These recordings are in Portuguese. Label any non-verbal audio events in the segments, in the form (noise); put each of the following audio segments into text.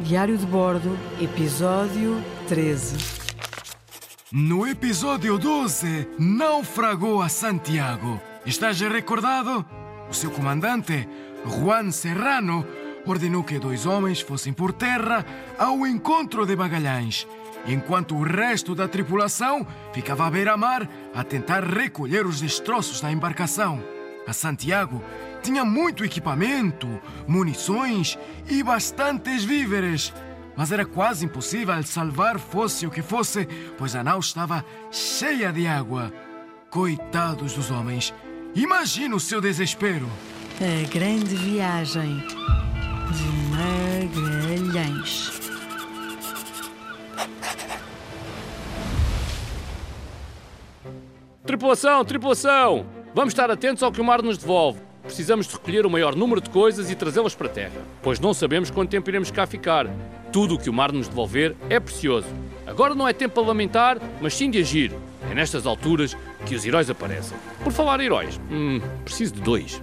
Diário de Bordo, Episódio 13. No episódio 12, naufragou a Santiago. Estás recordado? O seu comandante, Juan Serrano, ordenou que dois homens fossem por terra ao encontro de Magalhães, enquanto o resto da tripulação ficava à beira-mar a tentar recolher os destroços da embarcação. A Santiago tinha muito equipamento, munições e bastantes víveres. Mas era quase impossível salvar fosse o que fosse, pois a nau estava cheia de água. Coitados dos homens. Imagina o seu desespero. A grande viagem de Magalhães. Tripulação, tripulação! Vamos estar atentos ao que o mar nos devolve. Precisamos de recolher o maior número de coisas e trazê-las para a terra, pois não sabemos quanto tempo iremos cá ficar. Tudo o que o mar nos devolver é precioso. Agora não é tempo para lamentar, mas sim de agir. É nestas alturas que os heróis aparecem. Por falar heróis, hum, preciso de dois.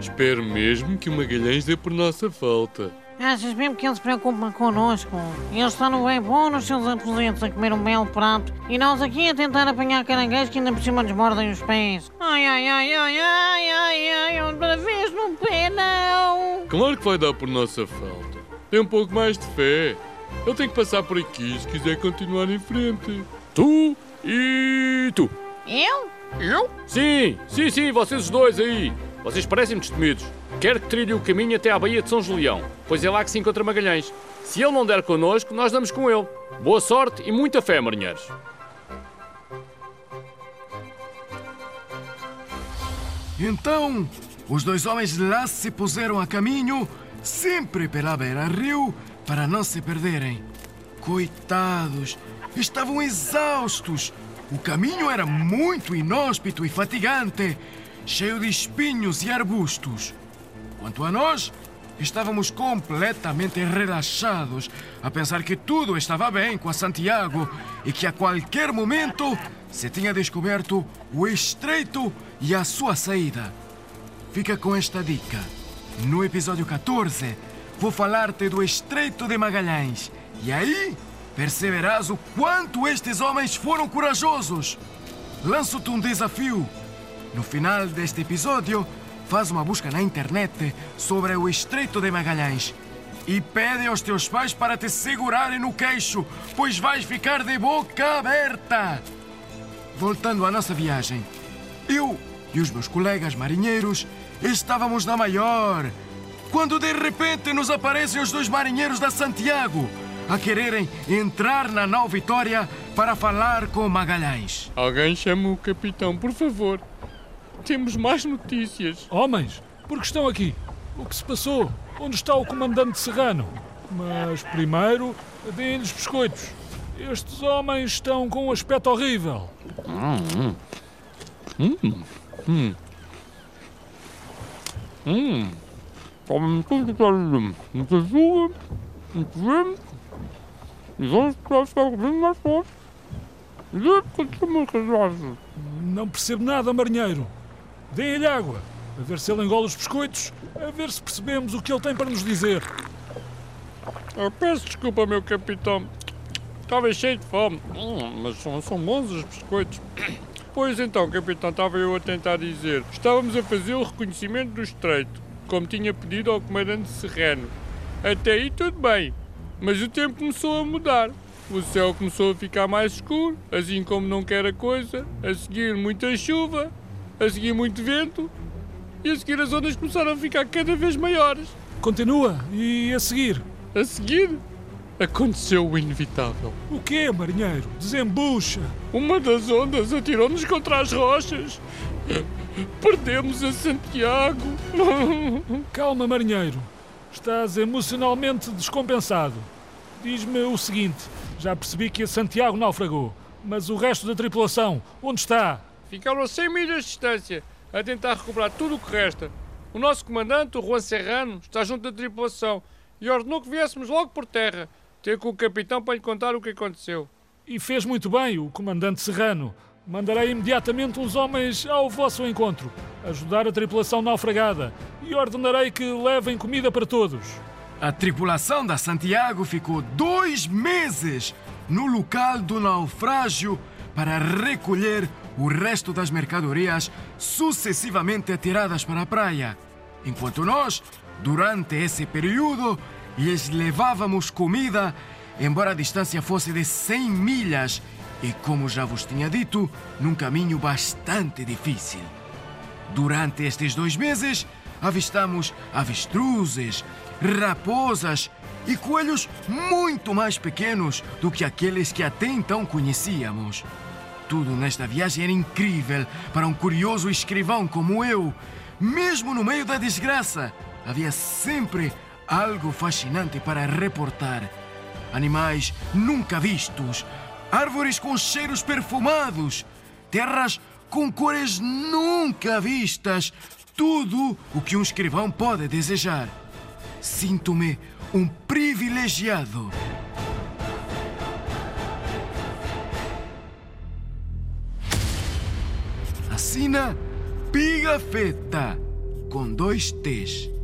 Espero mesmo que o Magalhães dê por nossa falta. Achas mesmo que ele se preocupa connosco? Ele está no bem bom nos seus aposentos a comer um belo prato e nós aqui a tentar apanhar caranguejos que ainda por cima nos mordem os pés. Ai, ai, ai, ai, ai, ai, ai, outra vez no pé não! Claro que vai dar por nossa falta. Tem um pouco mais de fé. Ele tem que passar por aqui se quiser continuar em frente. Tu e tu. Eu? Eu? Sim, sim, sim, vocês dois aí. Vocês parecem-me destemidos. Quero que trilhe o caminho até à Baía de São Julião, pois é lá que se encontra Magalhães. Se ele não der connosco, nós damos com ele. Boa sorte e muita fé, marinheiros. Então, os dois homens lá se puseram a caminho, sempre pela beira-rio, para não se perderem. Coitados, estavam exaustos. O caminho era muito inóspito e fatigante, cheio de espinhos e arbustos. Quanto a nós, estávamos completamente relaxados a pensar que tudo estava bem com a Santiago e que a qualquer momento se tinha descoberto o estreito e a sua saída. Fica com esta dica. No episódio 14, vou falar-te do Estreito de Magalhães. E aí perceberás o quanto estes homens foram corajosos. Lanço-te um desafio. No final deste episódio, faz uma busca na internet sobre o Estreito de Magalhães e pede aos teus pais para te segurarem no queixo, pois vais ficar de boca aberta. Voltando à nossa viagem, eu e os meus colegas marinheiros estávamos na maior, quando de repente nos aparecem os dois marinheiros da Santiago a quererem entrar na nau Vitória para falar com Magalhães. Alguém chama o capitão, por favor. Temos mais notícias. Homens, por que estão aqui? O que se passou? Onde está o comandante Serrano? Mas primeiro, deem-lhes biscoitos. Estes homens estão com um aspecto horrível. Hum. Comem tudo que. Muita chuva, muito vento. E vamos para ficar bem mais forte. E. Não percebo nada, marinheiro. Deem-lhe água, a ver se ele engole os biscoitos, a ver se percebemos o que ele tem para nos dizer. Eu peço desculpa, meu capitão. Estava cheio de fome. Hum, mas são, são bons os biscoitos. Pois então, capitão, estava eu a tentar dizer. Estávamos a fazer o reconhecimento do estreito, como tinha pedido ao comandante Serrano. Até aí tudo bem. Mas o tempo começou a mudar. O céu começou a ficar mais escuro, assim como não quer a coisa. A seguir, muita chuva. A seguir, muito vento. E a seguir, as ondas começaram a ficar cada vez maiores. Continua, e a seguir? A seguir, aconteceu o inevitável. O quê, marinheiro? Desembucha. Uma das ondas atirou-nos contra as rochas. Perdemos a Santiago. (laughs) Calma, marinheiro. Estás emocionalmente descompensado. Diz-me o seguinte: já percebi que a Santiago naufragou, mas o resto da tripulação, onde está? Ficaram a 100 milhas de distância a tentar recuperar tudo o que resta. O nosso comandante, o Juan Serrano, está junto da tripulação e ordenou que viéssemos logo por terra, ter com o capitão para lhe contar o que aconteceu. E fez muito bem o comandante Serrano. Mandarei imediatamente uns homens ao vosso encontro, ajudar a tripulação naufragada, e ordenarei que levem comida para todos. A tripulação da Santiago ficou dois meses no local do naufrágio para recolher o resto das mercadorias sucessivamente atiradas para a praia. Enquanto nós, durante esse período, lhes levávamos comida, embora a distância fosse de 100 milhas e, como já vos tinha dito, num caminho bastante difícil. Durante estes dois meses, avistamos avestruzes, raposas e coelhos muito mais pequenos do que aqueles que até então conhecíamos. Tudo nesta viagem era incrível para um curioso escrivão como eu. Mesmo no meio da desgraça, havia sempre algo fascinante para reportar. Animais nunca vistos, árvores com cheiros perfumados, terras com cores nunca vistas, tudo o que um escrivão pode desejar. Sinto-me um privilegiado. Assina Pigafetta, com dois T's.